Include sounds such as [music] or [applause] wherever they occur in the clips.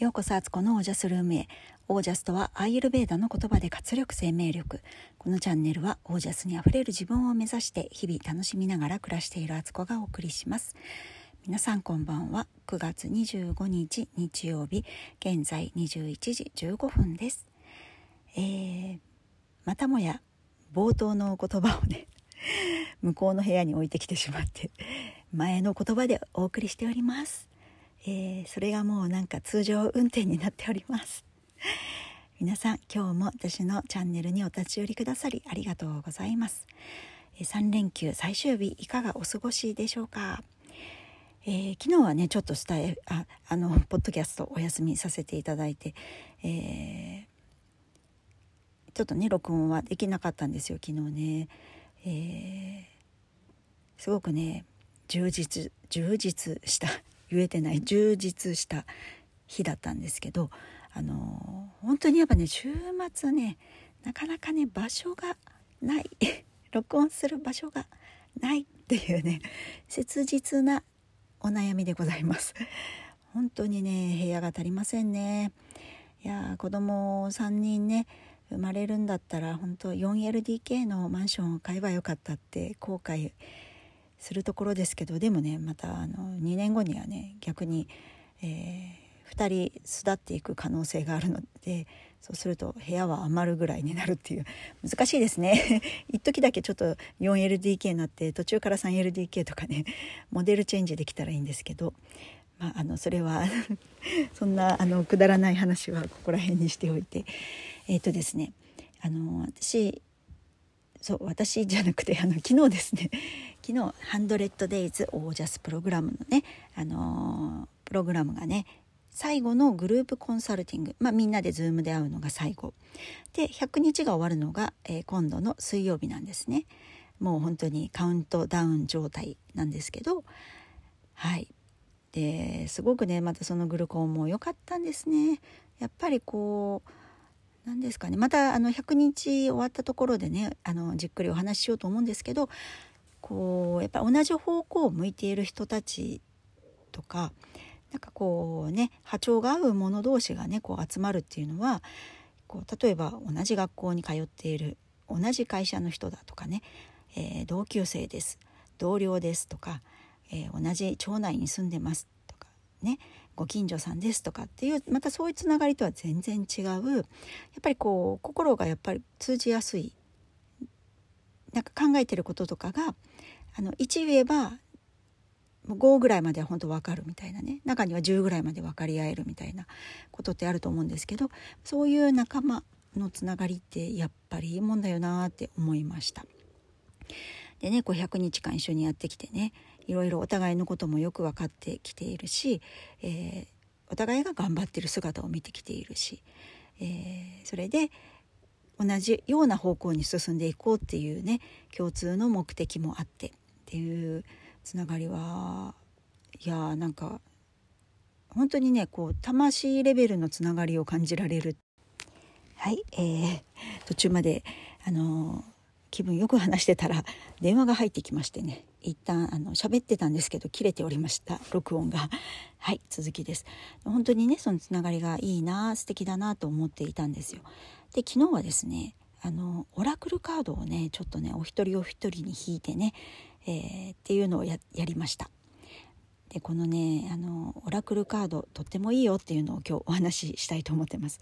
ようこそアツコのオージャスルームへ。オージャスとはアーユルベーダの言葉で活力生命力。このチャンネルはオージャスにあふれる自分を目指して日々楽しみながら暮らしているアツコがお送りします。皆さんこんばんは。9月25日日曜日現在21時15分です。えー、またもや冒頭の言葉をね向こうの部屋に置いてきてしまって前の言葉でお送りしております。えー、それがもうなんか通常運転になっております。[laughs] 皆さん今日も私のチャンネルにお立ち寄りくださりありがとうございます、えー、3連休最終日いかがお過ごしでしょうか？えー、昨日はねちょっとスタイああのポッドキャストお休みさせていただいて、えー、ちょっとね録音はできなかったんですよ昨日ね、えー、すごくね充実充実した言えてない充実した日だったんですけどあの本当にやっぱね週末ねなかなかね場所がない。[laughs] 録音する場所がないっていうね切実なお悩みでございます。[laughs] 本当にね部屋が足りませんね。いや子供3人ね生まれるんだったら本当 4LDK のマンションを買えばよかったって後悔するところですけどでもねまたあの2年後にはね逆に、えー、2人巣立っていく可能性があるのでそうすると部屋は余るぐらいになるっていう難しいですね。[laughs] 一時だけちょっと 4LDK になって途中から 3LDK とかねモデルチェンジできたらいいんですけど、まあ、あのそれは [laughs] そんなあのくだらない話はここら辺にしておいて。えっ、ー、とですねあの私そう私じゃなくてあの昨日ですね [laughs] 昨日「100days オージャスプログラム」のね、あのー、プログラムがね最後のグループコンサルティング、まあ、みんなで Zoom で会うのが最後。で100日が終わるのが、えー、今度の水曜日なんですね。もう本当にカウントダウン状態なんですけどはい。ですごくねまたそのグルコンも良かったんですね。やっぱりこう何ですかね。またあの100日終わったところでねあのじっくりお話ししようと思うんですけどこうやっぱ同じ方向を向いている人たちとかなんかこうね波長が合う者同士がねこう集まるっていうのはこう例えば同じ学校に通っている同じ会社の人だとかね、えー、同級生です同僚ですとか、えー、同じ町内に住んでますねご近所さんですとかっていうまたそういうつながりとは全然違うやっぱりこう心がやっぱり通じやすいなんか考えてることとかがあの1言えば5ぐらいまでは本当分かるみたいなね中には10ぐらいまで分かり合えるみたいなことってあると思うんですけどそういう仲間のつながりってやっぱりいいもんだよなって思いました。でねこう100日間一緒にやってきてねいろいろお互いのこともよく分かってきているし、えー、お互いが頑張ってる姿を見てきているし、えー、それで同じような方向に進んでいこうっていうね共通の目的もあってっていうつながりはいやーなんか本当にねこう魂レベルのつながりを感じられる。はい、えー、途中まであの気分よく話してたら電話が入ってきましてね一旦あの喋ってたんですけど切れておりました録音が。[laughs] はい続きです。本当にねそのつながりがいいな素敵だなと思っていたんですよ。で昨日はですねあのオラクルカードをねちょっとねお一人お一人に引いてね、えー、っていうのをやりました。でこのねあのオラクルカードとってもいいよっていうのを今日お話ししたいと思ってます。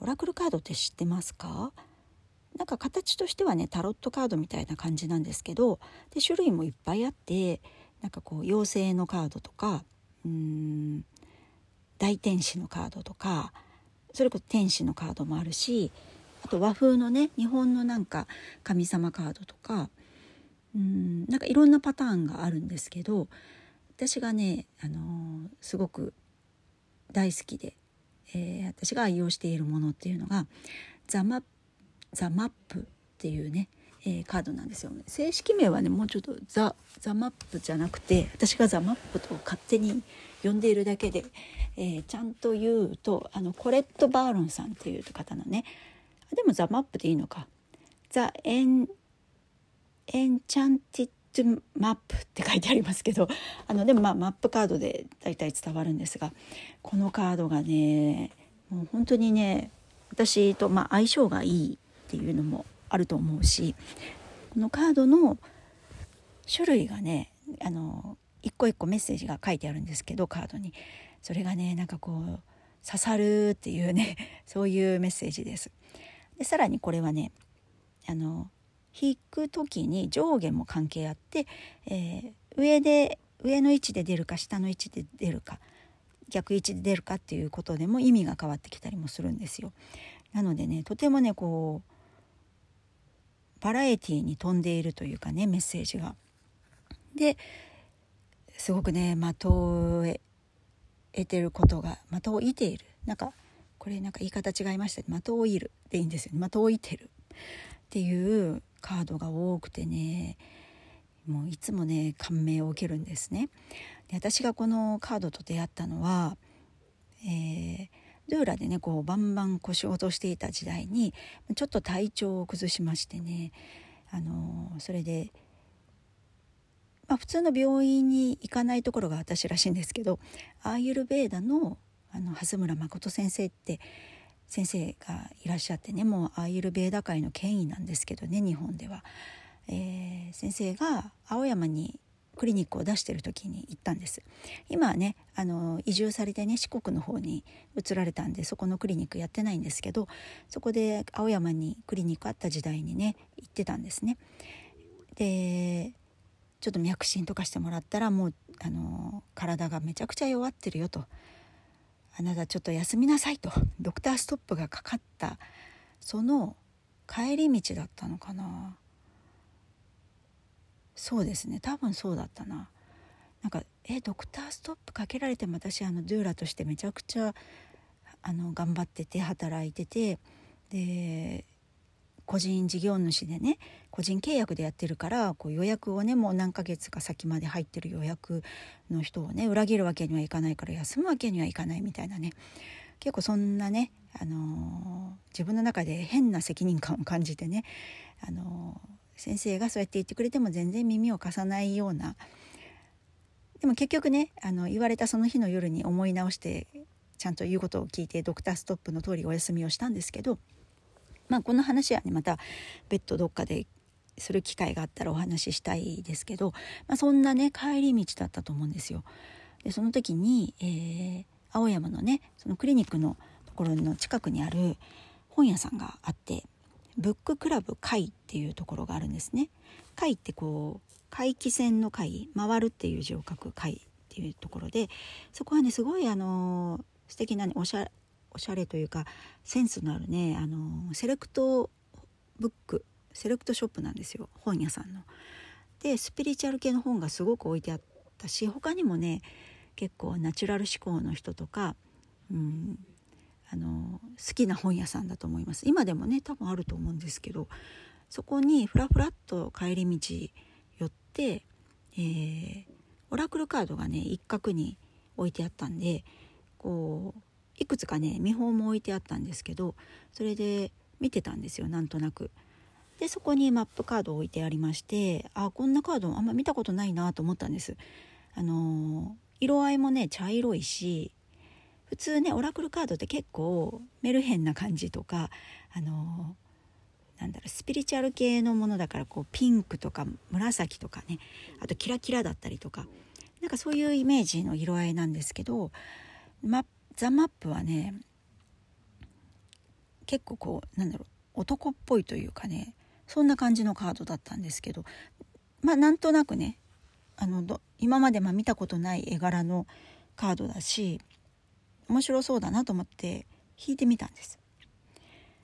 オラクルカードって知ってますか？なんか形としてはねタロットカードみたいな感じなんですけどで種類もいっぱいあってなんかこう妖精のカードとかうん大天使のカードとかそれこそ天使のカードもあるしあと和風のね日本のなんか神様カードとかうんなんかいろんなパターンがあるんですけど私がね、あのー、すごく大好きで、えー、私が愛用しているものっていうのがザ・マッザ・マップっていうね、えー、カードなんですよね。正式名はねもうちょっとザ・ザ・マップじゃなくて私がザ・マップと勝手に呼んでいるだけで、えー、ちゃんと言うとあのコレット・バーロンさんっていう方のねでも The Map でいいのか。 The En Enchanted Map って書いてありますけどあのでもまあマップカードで大体伝わるんですがこのカードがねもう本当にね私とまあ相性がいいっていうのもあると思うしこのカードの種類がねあの一個一個メッセージが書いてあるんですけどカードにそれがねなんかこう刺さるっていうね [laughs] そういうメッセージです。でさらにこれはねあの引く時に上下も関係あって、えー、上で上の位置で出るか下の位置で出るか逆位置で出るかっていうことでも意味が変わってきたりもするんですよ。なのでねとてもねこうバラエティーに富んでいるというかねメッセージが。ですごくね的を得てることが的を射ているなんかこれなんか言い方違いました的を射るでいいんですよね的を射てるっていうカードが多くてねもういつもね感銘を受けるんですね。で私がこのカードと出会ったのは、えー、ドゥーラでねこうバンバン腰を落としていた時代にちょっと体調を崩しましてねあのそれでまあ、普通の病院に行かないところが私らしいんですけどアーユルベーダのあの蓮村誠先生って先生がいらっしゃってねもうアーユルベーダ界の権威なんですけどね日本では、えー、先生が青山にクリニックを出してる時に行ったんです。今はねあの移住されてね四国の方に移られたんでそこのクリニックやってないんですけどそこで青山にクリニックあった時代にね行ってたんですね。でちょっと脈診とかしてもらったらもうあの体がめちゃくちゃ弱ってるよと。あなたちょっと休みなさいと。ドクターストップがかかった。その帰り道だったのかな。そうですね。多分そうだったな。なんかえドクターストップかけられても私あのドゥーラとしてめちゃくちゃあの頑張ってて働いててで個人事業主でね個人契約でやってるからこう予約をねもう何ヶ月か先まで入ってる予約の人をね裏切るわけにはいかないから休むわけにはいかないみたいなね。結構そんなね、あのー、自分の中で変な責任感を感じてね、あのー、先生がそうやって言ってくれても全然耳を貸さないようなでも結局ねあの言われたその日の夜に思い直してちゃんと言うことを聞いてドクターストップの通りお休みをしたんですけどまあこの話はねまた別途どっかでする機会があったらお話ししたいですけど、まあ、そんなね帰り道だったと思うんですよ。でその時に、えー、青山のねそのクリニックのところの近くにある本屋さんがあってブッククラブ会っていうところがあるんですね。会ってこう回帰線の会回るっていう字を書く会っていうところでそこはねすごいあの素敵なねおしゃおしゃれというかセンスのあるねあのセレクトブックセレクトショップなんですよ本屋さんの。でスピリチュアル系の本がすごく置いてあったし他にもね結構ナチュラル思考の人とか、うん、あの好きな本屋さんだと思います今でもね多分あると思うんですけどそこにふらふらっと帰り道寄って、えー、オラクルカードがね一角に置いてあったんでこういくつかね見本も置いてあったんですけどそれで見てたんですよなんとなく。でそこにマップカードを置いてありましてあこんなカードあんま見たことないなと思ったんです。あの色合いもね茶色いし普通ねオラクルカードって結構メルヘンな感じとかあのなんだろうスピリチュアル系のものだからこうピンクとか紫とかねあとキラキラだったりとかなんかそういうイメージの色合いなんですけどマザ・マップはね結構こうなんだろう男っぽいというかねそんな感じのカードだったんですけどまあなんとなくねあの今までま見たことない絵柄のカードだし面白そうだなと思って引いてみたんです。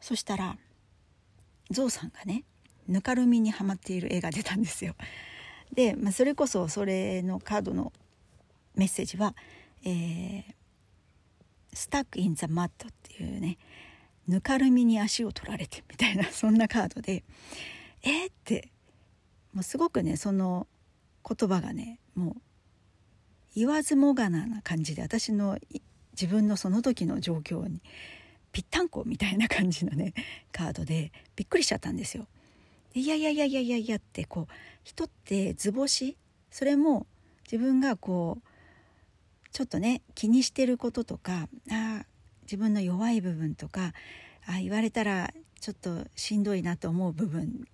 そしたらゾウさんがねぬかるみにはまっている絵が出たんですよ。で、まあ、それこそそれのカードのメッセージは、えー、スタック・イン・ザ・マットっていうねぬかるみに足を取られてみたいなそんなカードでえー、ってもうすごくねその言葉がねもう言わずもがなな感じで私の自分のその時の状況にぴったんこみたいな感じのね [laughs] カードでびっくりしちゃったんですよ。いやいやいやいやいやいやってこう人って図星それも自分がこうちょっとね気にしてることとかあ自分の弱い部分とかあ言われたらちょっとしんどいなと思う部分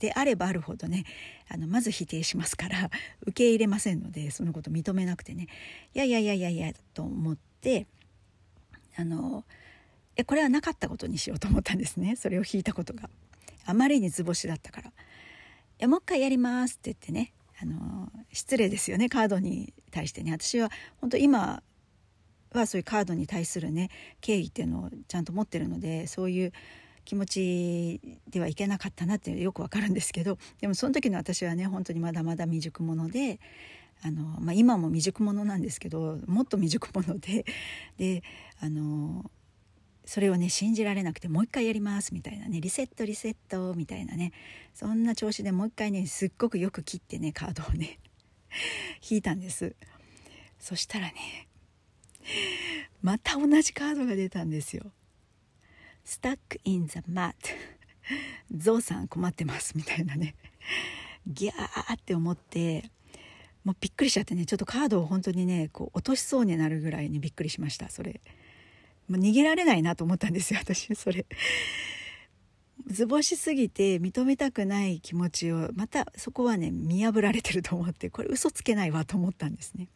であればあるほどねあのまず否定しますから [laughs] 受け入れませんのでそのこと認めなくてね。いやいやいやいやいやと思ってあのえこれはなかったことにしようと思ったんですね。それを引いたことが。あまりに図星だったから「いやもう一回やります」って言ってねあの失礼ですよねカードに対してね。私は本当今はそういうカードに対するね敬意っていうのをちゃんと持ってるのでそういう気持ちではいけなかったなってよくわかるんですけどでもその時の私はね本当にまだまだ未熟者であの、まあ、今も未熟者なんですけどもっと未熟者でであのそれをね信じられなくてもう一回やりますみたいなねリセットリセットみたいなねそんな調子でもう一回ねすっごくよく切ってねカードをね [laughs] 引いたんです。そしたらねまた同じカードが出たんですよ。Stuck in the mud. ゾウさん困ってますみたいなね。ギャーって思ってもうびっくりしちゃってねちょっとカードを本当にねこう落としそうになるぐらいにびっくりしましたそれ、もう逃げられないなと思ったんですよ私それ。図星すぎて認めたくない気持ちをまたそこはね見破られてると思ってこれ嘘つけないわと思ったんですね。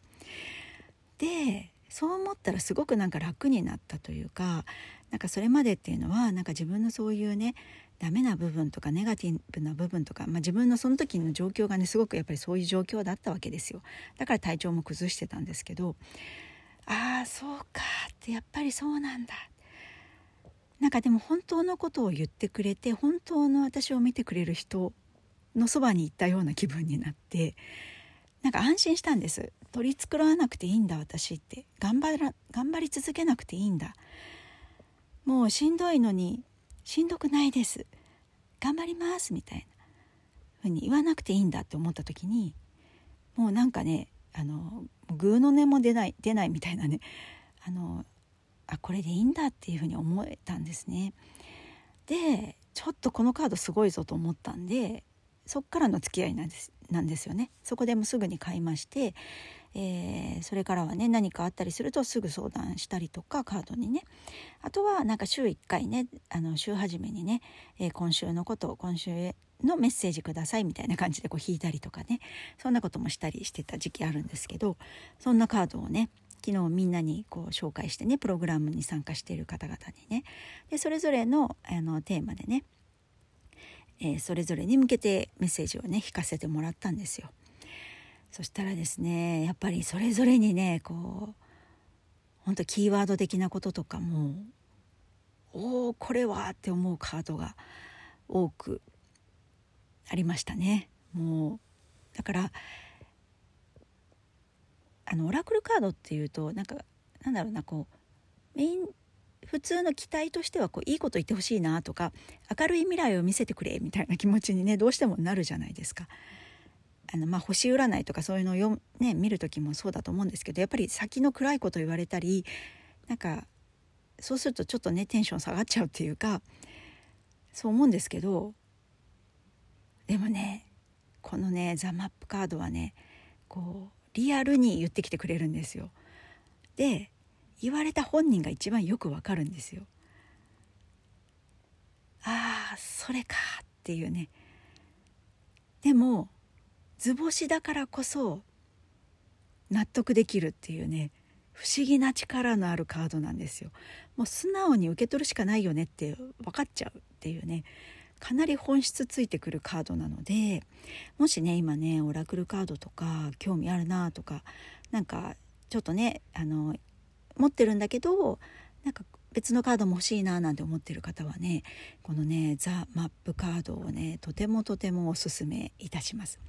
でそう思ったらすごくなんか楽になったというかなんかそれまでっていうのはなんか自分のそういうねダメな部分とかネガティブな部分とか、まあ、自分のその時の状況がねすごくやっぱりそういう状況だったわけですよ。だから体調も崩してたんですけどああそうかってやっぱりそうなんだ。なんかでも本当のことを言ってくれて本当の私を見てくれる人のそばに行ったような気分になってなんか安心したんです。取り繕わなくていいんだ私って頑張ら頑張り続けなくていいんだもうしんどいのにしんどくないです頑張りますみたいなふうに言わなくていいんだって思った時にもうなんかねあのグーの音も出ない出ないみたいなねあのあこれでいいんだっていうふうに思えたんですね。でちょっとこのカードすごいぞと思ったんでそっからの付き合いなんですなんですよね。そこでもすぐに買いまして、えー、それからはね何かあったりするとすぐ相談したりとかカードにね。あとはなんか週1回ねあの週初めにね、えー、今週のことを今週へのメッセージくださいみたいな感じでこう引いたりとかね。そんなこともしたりしてた時期あるんですけどそんなカードをね昨日みんなにこう紹介してねプログラムに参加している方々にね。でそれぞれのあのテーマでね、えー、それぞれに向けてメッセージをね引かせてもらったんですよ。そしたらですねやっぱりそれぞれにねこう本当キーワード的なこととかもおおこれはって思うカードが多くありましたね。もうだからあのオラクルカードっていうとなんかなんだろうなこうメイン普通の期待としてはこういいこと言ってほしいなとか明るい未来を見せてくれみたいな気持ちにねどうしてもなるじゃないですか。あのまあ、星占いとかそういうのを読、ね、見る時もそうだと思うんですけどやっぱり先の暗いこと言われたりなんかそうするとちょっとねテンション下がっちゃうっていうかそう思うんですけどでもねこのねザ・マップカードはねこうリアルに言ってきてくれるんですよ。で言われた本人が一番よくわかるんですよ。ああそれかっていうね。でも図星だからこそ納得できるっていうね不思議な力のあるカードなんですよ。もう素直に受け取るしかないよねって分かっちゃうっていうねかなり本質ついてくるカードなのでもしね今ねオラクルカードとか興味あるなとかなんかちょっとねあの持ってるんだけどなんか別のカードも欲しいななんて思ってる方はねこのねザ・マップカードをねとてもとてもおすすめいたします。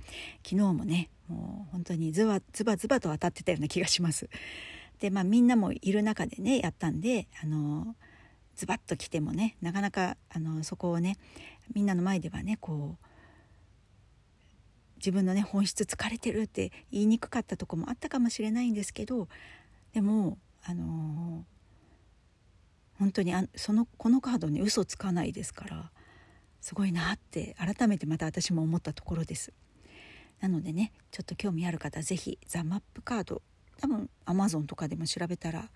昨日もねもう本当にズバズバズバと当たってたような気がします。でまあみんなもいる中でねやったんであのズバッと来てもねなかなかあのそこをねみんなの前ではねこう自分のね本質疲れてるって言いにくかったとこもあったかもしれないんですけどでもあのー、本当にあそのこのカードに嘘つかないですからすごいなって改めてまた私も思ったところですなのでねちょっと興味ある方是非ザ・マップカード多分アマゾンとかでも調べたら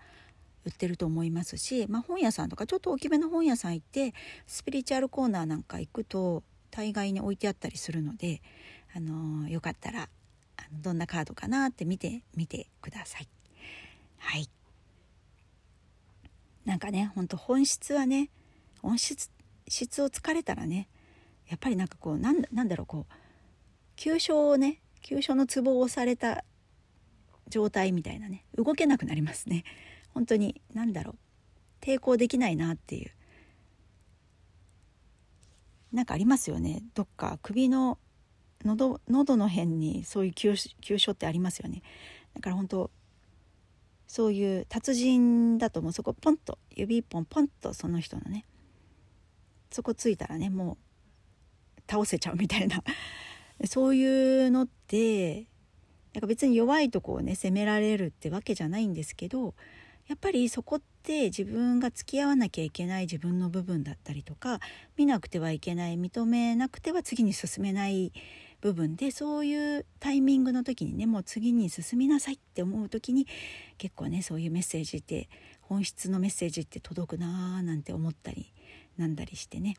売ってると思いますし、まあ、本屋さんとかちょっと大きめの本屋さん行ってスピリチュアルコーナーなんか行くと大概に置いてあったりするので、あのー、よかったらあのどんなカードかなって見てみてください。はいなんかねほんと本質はね本質質を突かれたらねやっぱりなんかこうなんなんだろうこう急所をね急所のツボを押された状態みたいなね動けなくなりますね。本当に何だろう抵抗できないなっていう。なんかありますよね。どっか首の喉喉の辺にそういう急急所ってありますよね。だから本当そういう達人だともう。そこポンと指一本ポンとその人のね。そこついたらねもう倒せちゃうみたいな。[laughs] そういうのってなんか別に弱いとこをね責められるってわけじゃないんですけどやっぱりそこって自分が付き合わなきゃいけない自分の部分だったりとか見なくてはいけない認めなくては次に進めない部分でそういうタイミングの時にねもう次に進みなさいって思う時に結構ねそういうメッセージって本質のメッセージって届くなーなんて思ったりなんだりしてね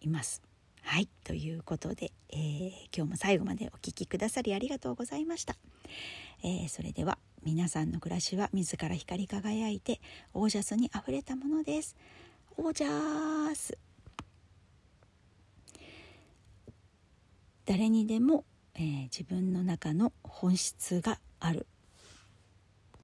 います。はいということで、えー、今日も最後までお聴きくださりありがとうございました。えー、それでは皆さんの暮らしは自ら光り輝いてオージャスにあふれたものですオージャス誰にでも、えー、自分の中の本質がある。